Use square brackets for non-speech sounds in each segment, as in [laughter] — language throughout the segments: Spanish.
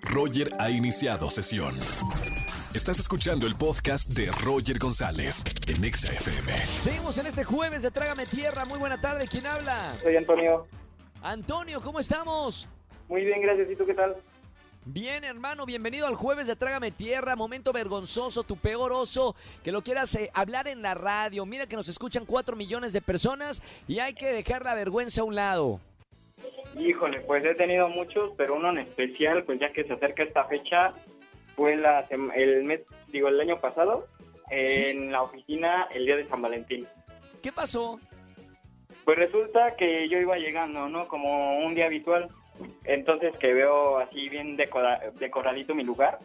Roger ha iniciado sesión. Estás escuchando el podcast de Roger González en Exa FM. Seguimos en este jueves de Trágame Tierra. Muy buena tarde. ¿Quién habla? Soy Antonio. Antonio, ¿cómo estamos? Muy bien, gracias. ¿Y tú qué tal? Bien, hermano, bienvenido al jueves de Trágame Tierra, momento vergonzoso, tu peor oso, que lo quieras eh, hablar en la radio. Mira que nos escuchan cuatro millones de personas y hay que dejar la vergüenza a un lado. Híjole, pues he tenido muchos, pero uno en especial, pues ya que se acerca esta fecha, fue la, el mes, digo, el año pasado, en la oficina el día de San Valentín. ¿Qué pasó? Pues resulta que yo iba llegando, ¿no? Como un día habitual. Entonces que veo así bien decora- decoradito mi lugar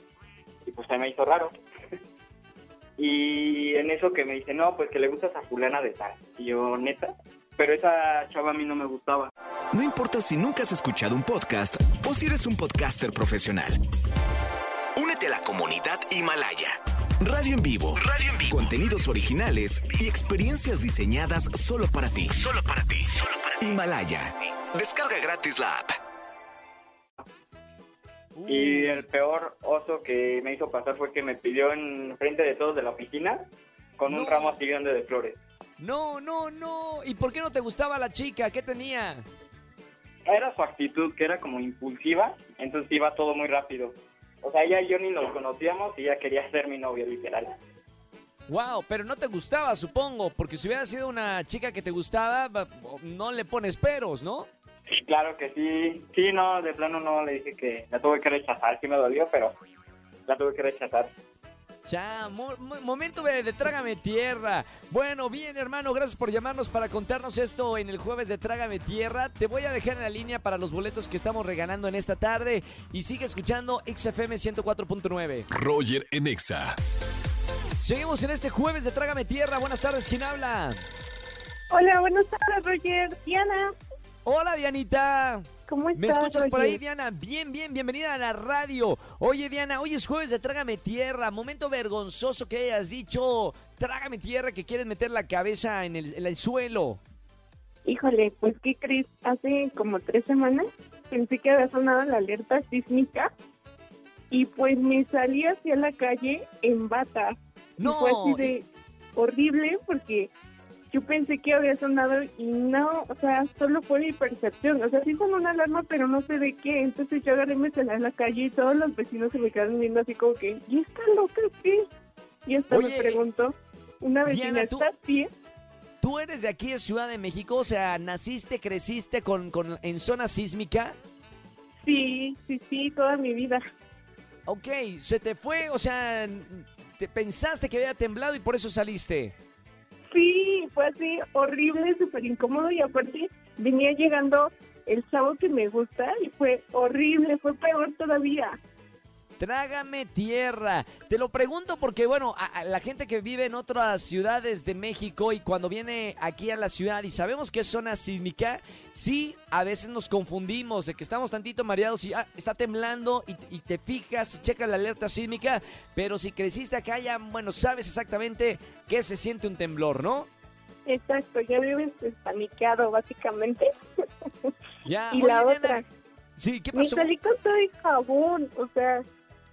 y pues se me hizo raro. [laughs] y en eso que me dice, no, pues que le gustas a fulana de tal. Y yo, neta, pero esa chava a mí no me gustaba. No importa si nunca has escuchado un podcast o si eres un podcaster profesional. Únete a la comunidad Himalaya. Radio en vivo. Radio en vivo. Contenidos originales y experiencias diseñadas solo para ti. Solo para ti. Himalaya. Descarga gratis la app. Y el peor oso que me hizo pasar fue que me pidió en frente de todos de la oficina con un ramo así grande de flores. No, no, no. ¿Y por qué no te gustaba la chica? ¿Qué tenía? Era su actitud, que era como impulsiva, entonces iba todo muy rápido. O sea, ella y yo ni nos conocíamos y ella quería ser mi novio, literal. Wow, pero no te gustaba, supongo, porque si hubiera sido una chica que te gustaba, ba- no le pones peros, ¿no? Claro que sí. Sí, no, de plano no le dije que la tuve que rechazar. Sí me dolió, pero la tuve que rechazar. Ya, mo- mo- momento de, de Trágame Tierra. Bueno, bien, hermano, gracias por llamarnos para contarnos esto en el jueves de Trágame Tierra. Te voy a dejar en la línea para los boletos que estamos regalando en esta tarde. Y sigue escuchando XFM 104.9. Roger en Exa. Seguimos en este jueves de Trágame Tierra. Buenas tardes, ¿quién habla? Hola, buenas tardes, Roger. Diana, Hola, Dianita. ¿Cómo estás? ¿Me escuchas por ahí, Diana? Bien, bien, bienvenida a la radio. Oye, Diana, hoy es jueves de Trágame Tierra. Momento vergonzoso que hayas dicho, Trágame Tierra, que quieres meter la cabeza en el, en el suelo. Híjole, pues, ¿qué crees? Hace como tres semanas pensé que había sonado la alerta sísmica y pues me salí hacia la calle en bata. Y No, fue así de horrible porque yo pensé que había sonado y no, o sea, solo fue mi percepción. O sea, sí sonó una alarma, pero no sé de qué. Entonces yo agarré y me salí a la calle y todos los vecinos se me quedaron viendo así como que, ¿y esta loca qué? Y hasta Oye, me preguntó una vecina, ¿estás bien? ¿Tú eres de aquí de Ciudad de México? O sea, ¿naciste, creciste con, con, en zona sísmica? Sí, sí, sí, toda mi vida. Ok, se te fue, o sea, te pensaste que había temblado y por eso saliste. Sí, fue así, horrible, súper incómodo y aparte venía llegando el sábado que me gusta y fue horrible, fue peor todavía. Trágame tierra. Te lo pregunto porque, bueno, a, a la gente que vive en otras ciudades de México y cuando viene aquí a la ciudad y sabemos que es zona sísmica, sí, a veces nos confundimos de que estamos tantito mareados y ah, está temblando y, y te fijas y checas la alerta sísmica, pero si creciste acá ya, bueno, sabes exactamente qué se siente un temblor, ¿no? Exacto, ya vives paniqueado básicamente. Ya, [laughs] y oye, la otra, Sí, ¿qué me pasó? salí con todo el jabón, o sea,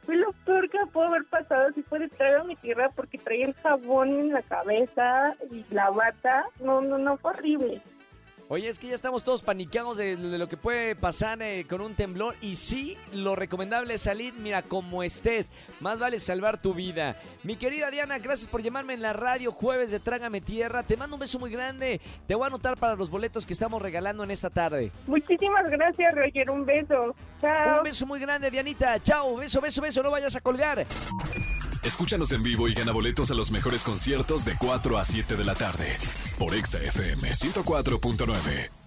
fue lo peor que me pudo haber pasado si fue de traer a mi tierra porque traía el jabón en la cabeza y la bata. No, no, no, fue horrible. Oye, es que ya estamos todos paniqueados de, de lo que puede pasar eh, con un temblor. Y sí, lo recomendable es salir, mira, como estés. Más vale salvar tu vida. Mi querida Diana, gracias por llamarme en la radio jueves de Trágame Tierra. Te mando un beso muy grande. Te voy a anotar para los boletos que estamos regalando en esta tarde. Muchísimas gracias, Roger. Un beso. Chao. Un beso muy grande, Dianita. Chao, beso, beso, beso. No vayas a colgar. Escúchanos en vivo y gana boletos a los mejores conciertos de 4 a 7 de la tarde por Exa FM 104.9.